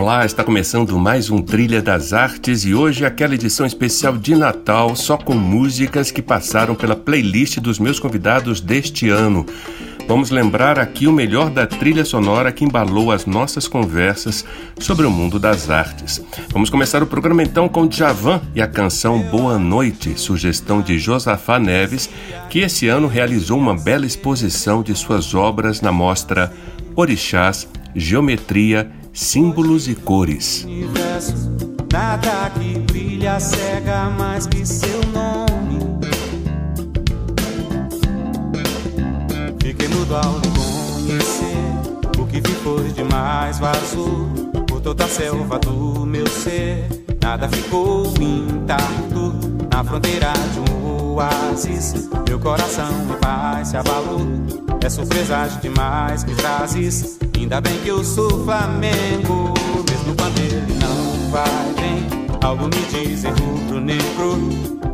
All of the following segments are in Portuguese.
Olá, está começando mais um Trilha das Artes e hoje aquela edição especial de Natal só com músicas que passaram pela playlist dos meus convidados deste ano. Vamos lembrar aqui o melhor da trilha sonora que embalou as nossas conversas sobre o mundo das artes. Vamos começar o programa então com Djavan e a canção Boa Noite, sugestão de Josafá Neves, que esse ano realizou uma bela exposição de suas obras na mostra Orixás, Geometria símbolos e cores. Nada que brilha cega mais que seu nome. Fiquei mudo ao conhecer. O que ficou demais vazou por toda a selva do meu ser. Nada ficou intacto na fronteira de um oásis. Meu coração em paz se abalou. É surpresa demais que trazes Ainda bem que eu sou Flamengo, mesmo quando ele não vai bem. Algo me diz em rubro negro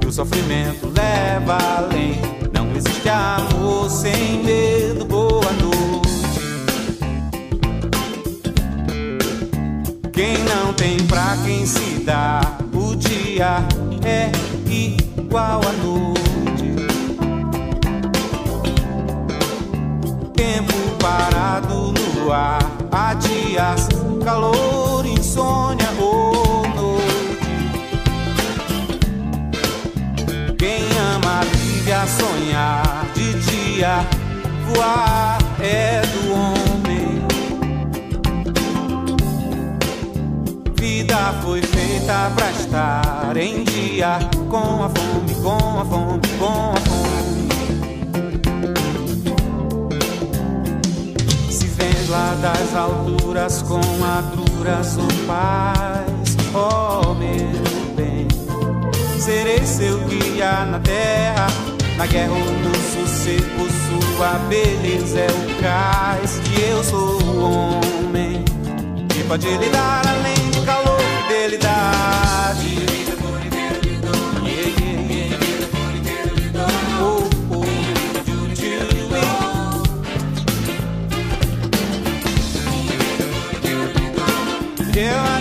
que o sofrimento leva além. Não existe amor sem medo. Boa noite. Quem não tem pra quem se dá, o dia é igual à noite. Parado ar há dias, calor, insônia ou noite. Quem ama vive a sonhar de dia, voar é do homem. Vida foi feita pra estar em dia, com a fome, com a fome, com a fome. Lá das alturas com agruras o paz, oh meu bem. Serei seu guia na terra, na guerra ou no sossego, sua beleza é o cais. Que eu sou homem que pode lhe dar além do calor que Yeah.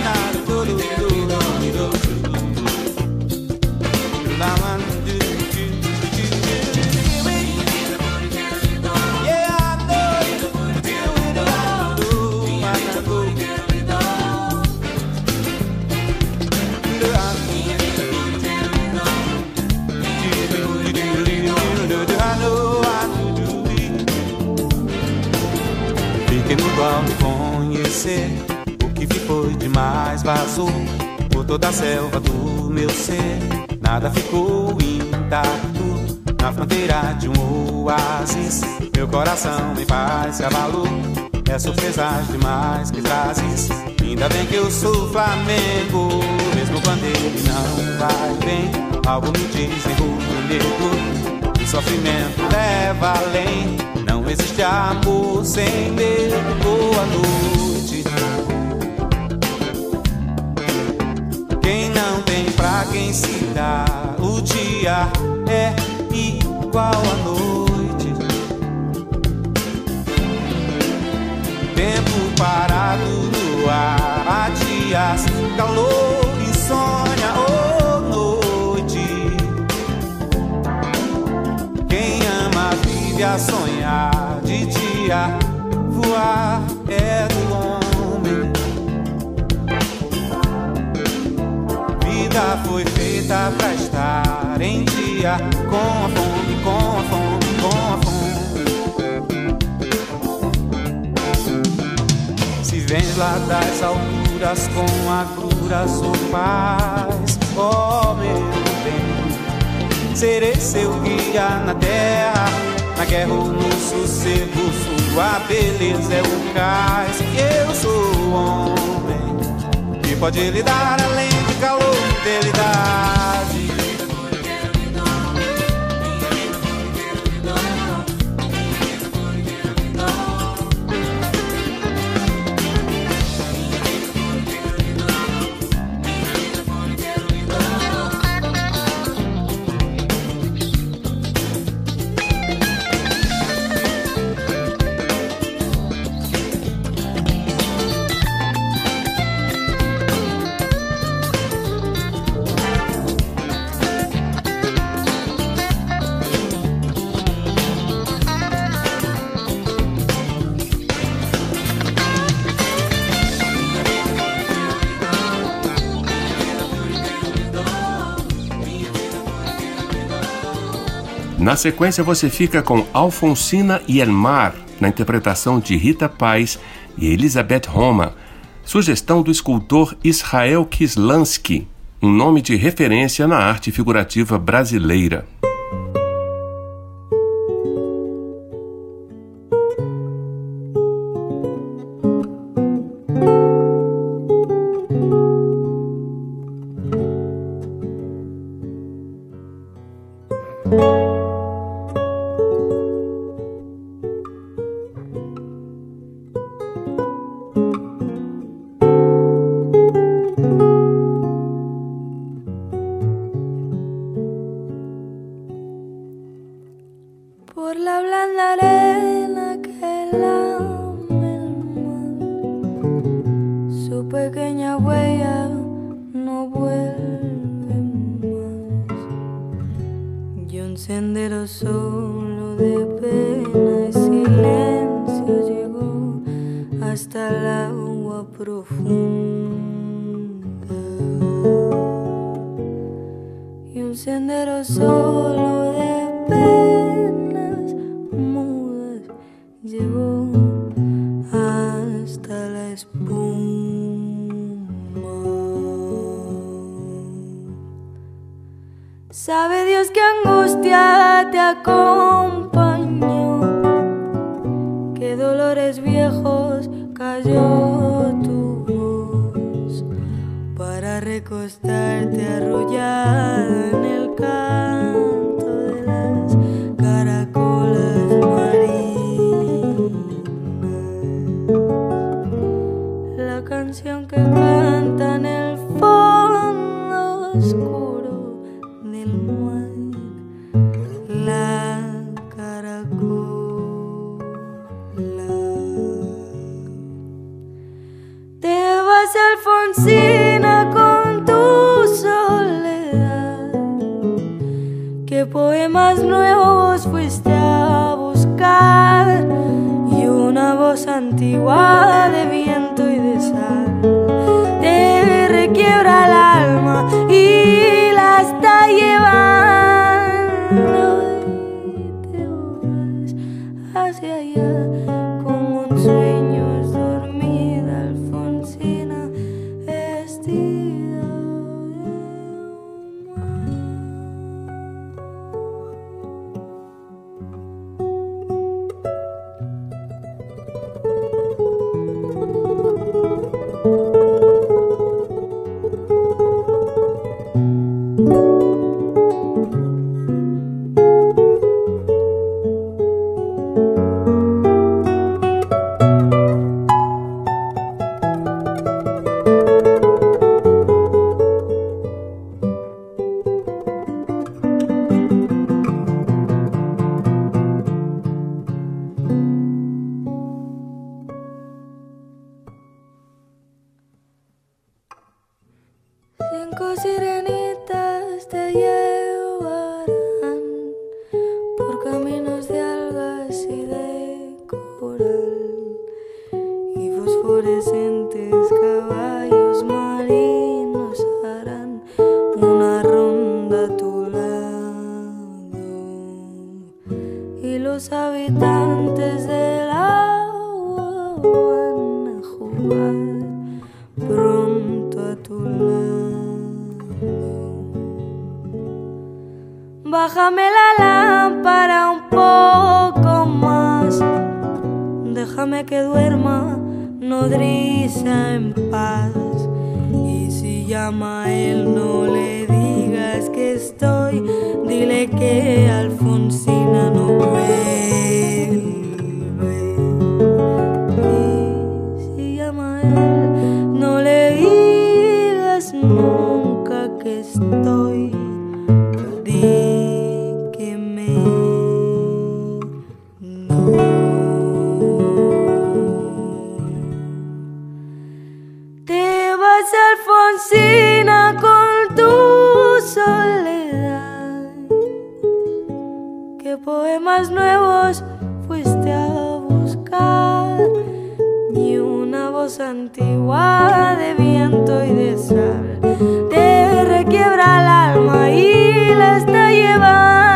Vazou por toda a selva do meu ser. Nada ficou intacto na fronteira de um oásis. Meu coração em paz se abalou. É surpresa demais que trazes. Ainda bem que eu sou Flamengo, mesmo quando ele não vai bem. Algo me diz em rubro negro. O sofrimento leva além. Não existe amor sem medo. Boa noite. Quem se dá. O dia é igual à noite. Tempo parado no ar, há dias, calor, insônia ou noite. Quem ama vive a sonhar de dia, voar é do longe. Vida foi feita pra estar em dia. Com a fome, com a fome, com a fome. Se vens lá das alturas com agruras ou paz, oh meu bem, serei seu guia na terra, na guerra ou no sossego, sua beleza é o cais, eu sou homem que pode lhe dar além fidelidade. Na sequência, você fica com Alfonsina e Elmar na interpretação de Rita Paz e Elizabeth Roma, sugestão do escultor Israel Kislansky, um nome de referência na arte figurativa brasileira. sendero solo de penas mudas llegó hasta la espuma. Sabe Dios qué angustia te acompañó, qué dolores viejos cayó tu voz para recostarte arrullada Canto de las caracolas marinas, la canción que canta en el fondo oscuro del mar, la caracola. Te vas, Alfonso. y los habitantes de la van a jugar pronto a tu lado. Bájame la lámpara un poco más, déjame que duerma nodriza en paz y si llama él no le que estoy, dile que Alfonsina no vuelve. Y si llama él, no le digas nunca que estoy. Di que me no. Te vas Alfonsina poemas nuevos fuiste a buscar. Y una voz antigua de viento y de sal. Te requiebra el alma y la está llevando.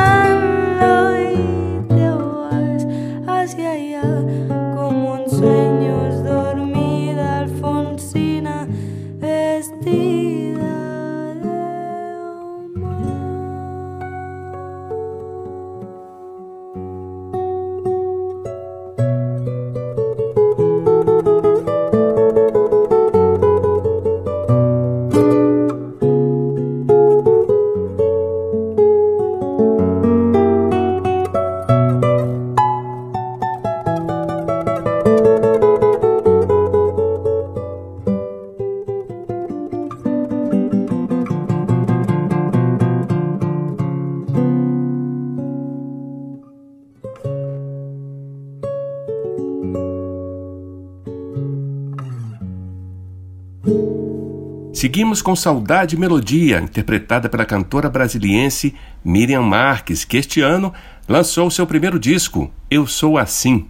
Seguimos com Saudade e Melodia, interpretada pela cantora brasiliense Miriam Marques, que este ano lançou seu primeiro disco, Eu Sou Assim.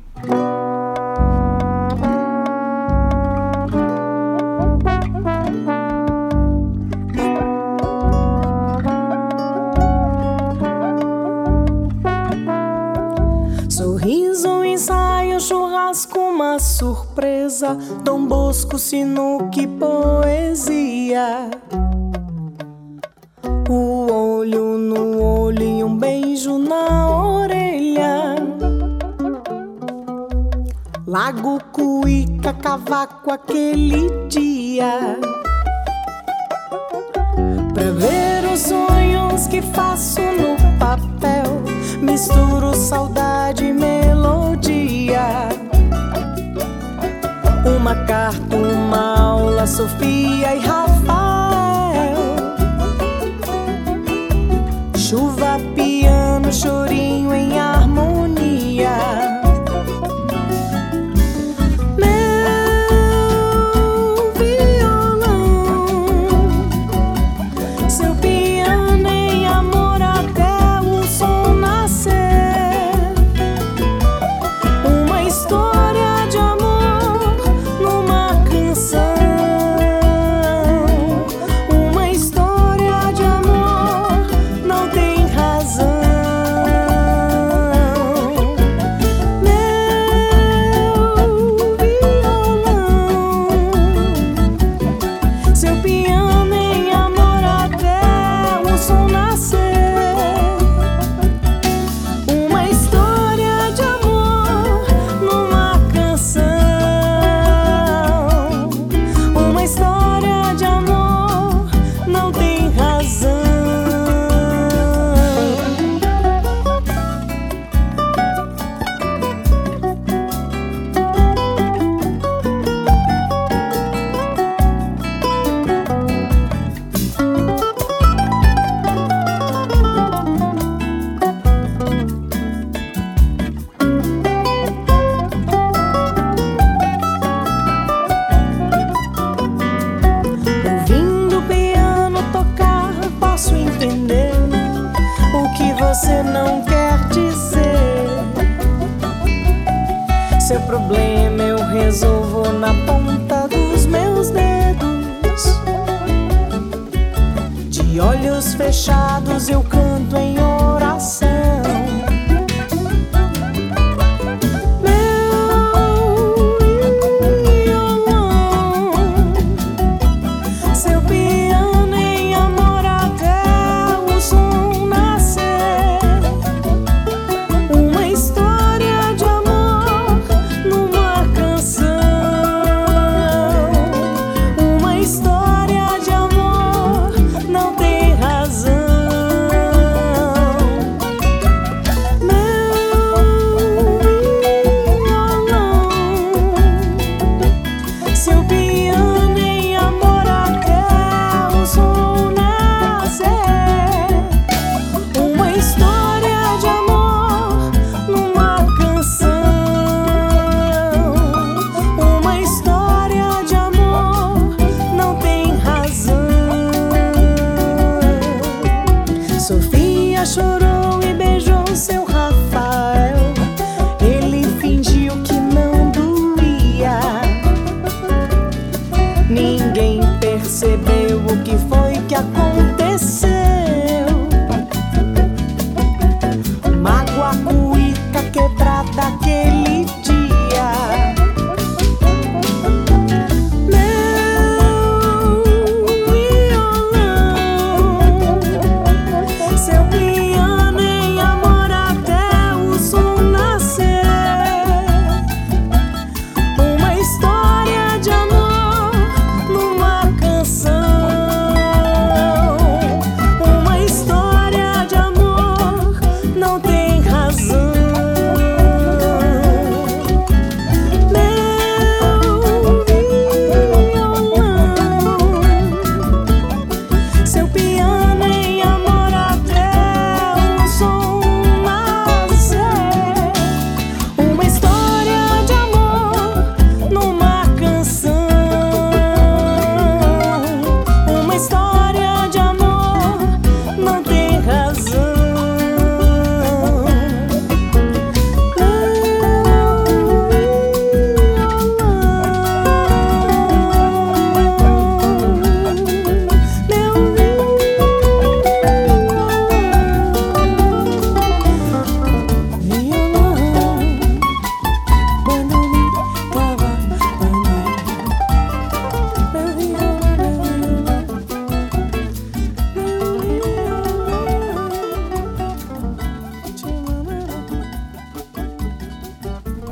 Dom Bosco, sinuque, poesia. O olho no olho e um beijo na orelha. Lago Cuíca, cavaco aquele dia. Pra ver os sonhos que faço no papel, misturo saudade e melodia uma carta, uma aula, Sofia e Rafael. Chuva, piano, chorinho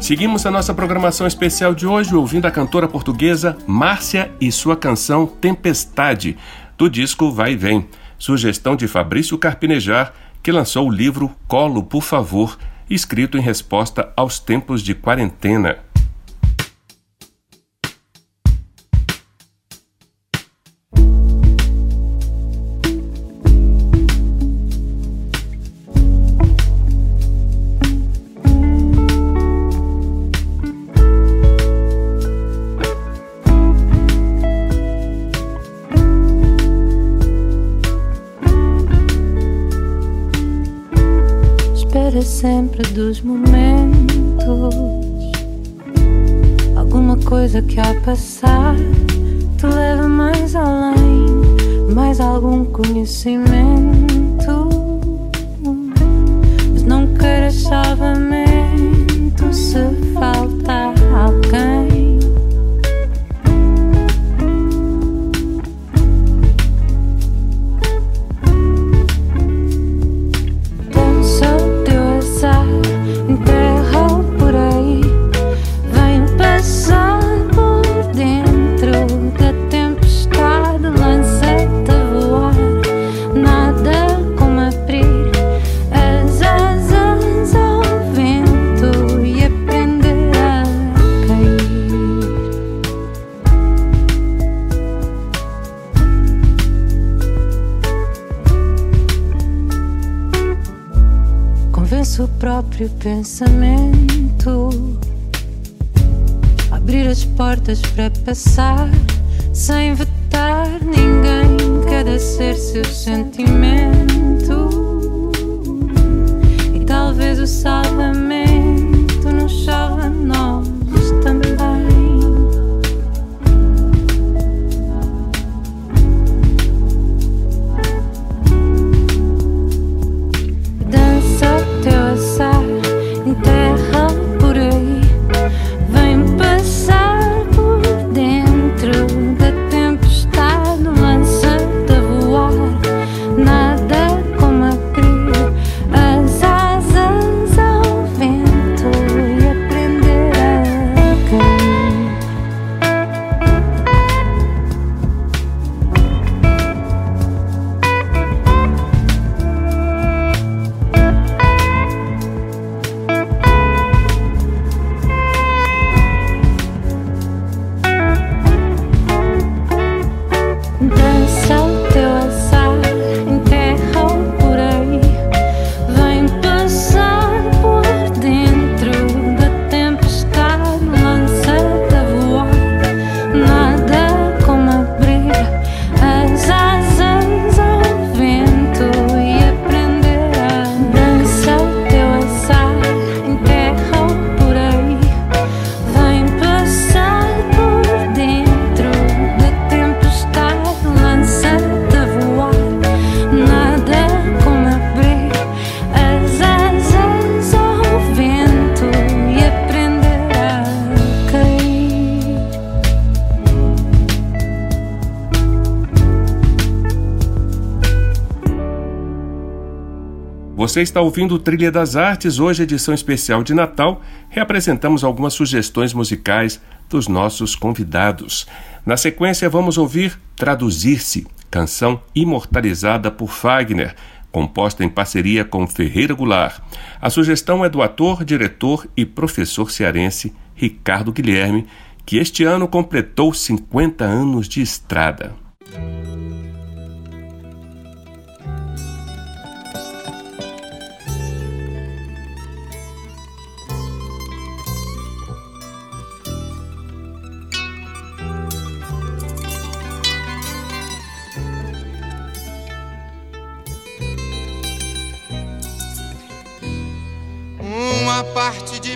Seguimos a nossa programação especial de hoje ouvindo a cantora portuguesa Márcia e sua canção Tempestade, do disco Vai e Vem, sugestão de Fabrício Carpinejar, que lançou o livro Colo, por favor, escrito em resposta aos tempos de quarentena. Que ao passar te leva mais além, mais algum conhecimento. Mas não queiras salvamento se falta alguém. Pensamento. Abrir as portas para passar sem vetar ninguém. Cada ser seu sentimento. E talvez o salvamento nos salve a nós Você está ouvindo Trilha das Artes, hoje edição especial de Natal. Reapresentamos algumas sugestões musicais dos nossos convidados. Na sequência, vamos ouvir Traduzir-se, canção imortalizada por Fagner, composta em parceria com Ferreira Goulart. A sugestão é do ator, diretor e professor cearense Ricardo Guilherme, que este ano completou 50 anos de estrada.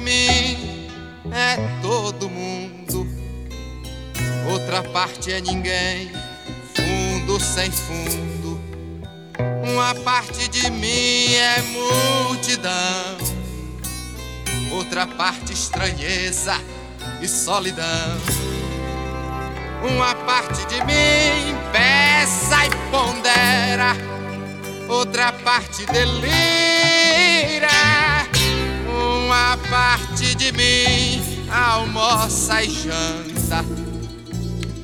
De mim é todo mundo, outra parte é ninguém, fundo sem fundo. Uma parte de mim é multidão, outra parte estranheza e solidão. Uma parte de mim peça e pondera, outra parte delira Uma parte de mim almoça e janta,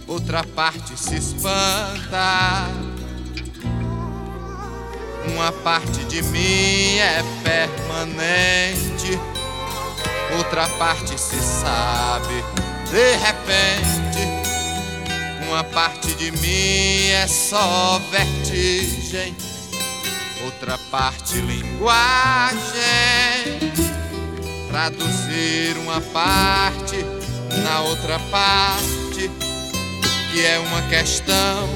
outra parte se espanta. Uma parte de mim é permanente, outra parte se sabe de repente. Uma parte de mim é só vertigem, outra parte linguagem. Traduzir uma parte na outra parte, que é uma questão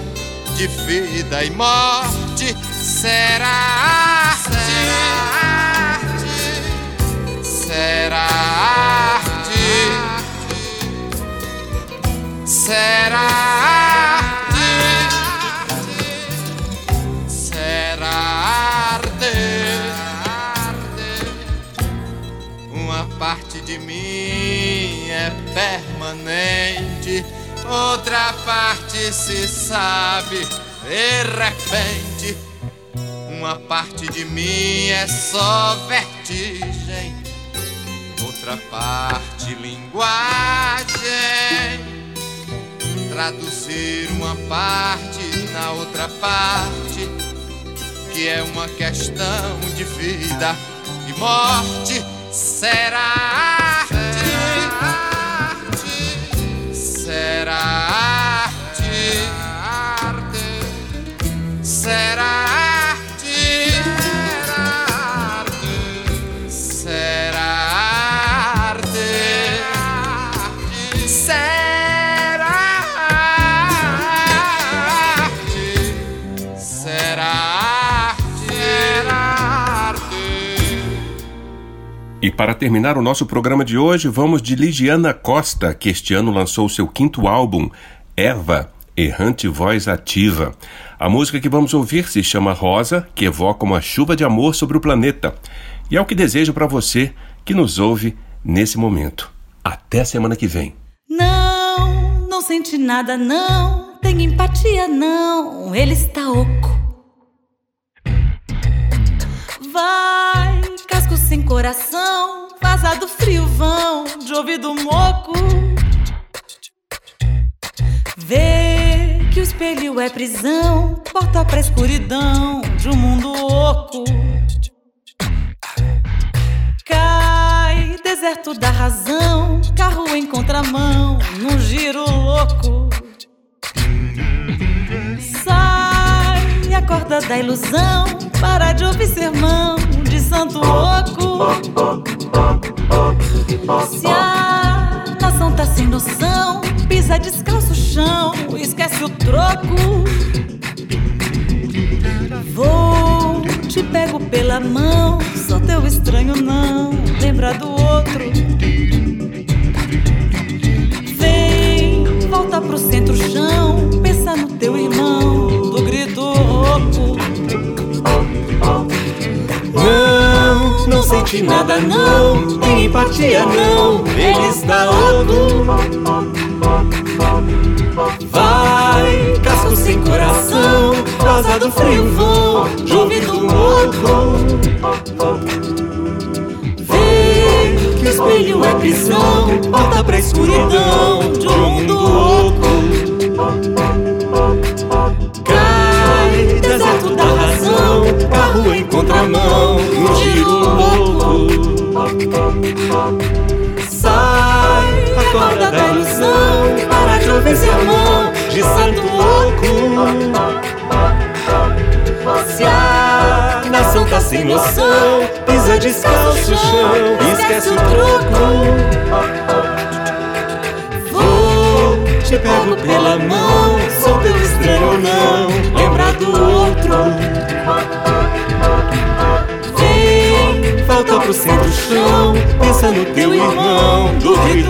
de vida e morte. Será arte? Será arte? Será arte? De mim é permanente, outra parte se sabe de repente. Uma parte de mim é só vertigem, outra parte linguagem. Traduzir uma parte na outra parte, que é uma questão de vida e morte. Será arte? Será E para terminar o nosso programa de hoje, vamos de Ligiana Costa, que este ano lançou seu quinto álbum, Eva, Errante Voz Ativa. A música que vamos ouvir se chama Rosa, que evoca uma chuva de amor sobre o planeta. E é o que desejo para você que nos ouve nesse momento. Até semana que vem. Não, não sente nada, não. Tem empatia, não. Ele está oco. Vai, sem coração. Vazado frio vão, de ouvido moco. Vê que o espelho é prisão. Porta pra escuridão de um mundo oco. Cai, deserto da razão, carro em contramão, num giro louco. Sai, acorda da ilusão, para de ouvir sermão de santo louco. Se a nação tá sem noção, pisa descalço o chão, esquece o troco. Vou, te pego pela mão, sou teu estranho não, lembra do outro. Vem, volta pro centro chão, pensa no teu irmão, sente nada não, tem empatia não, ele está louco. Vai, casco sem coração, rosa do frio vão, de ouvido louco. Vê que o espelho é prisão, porta pra escuridão, de um mundo louco. Sai, acorda da ilusão, para de ouvir sermão de santo louco. Se a nação tá sem noção, pisa descalço o chão, esquece o troco. Vou, te pego pela mão, sou teu estranho não, lembra do outro. Volta pro centro chão, pensa no teu irmão, do grito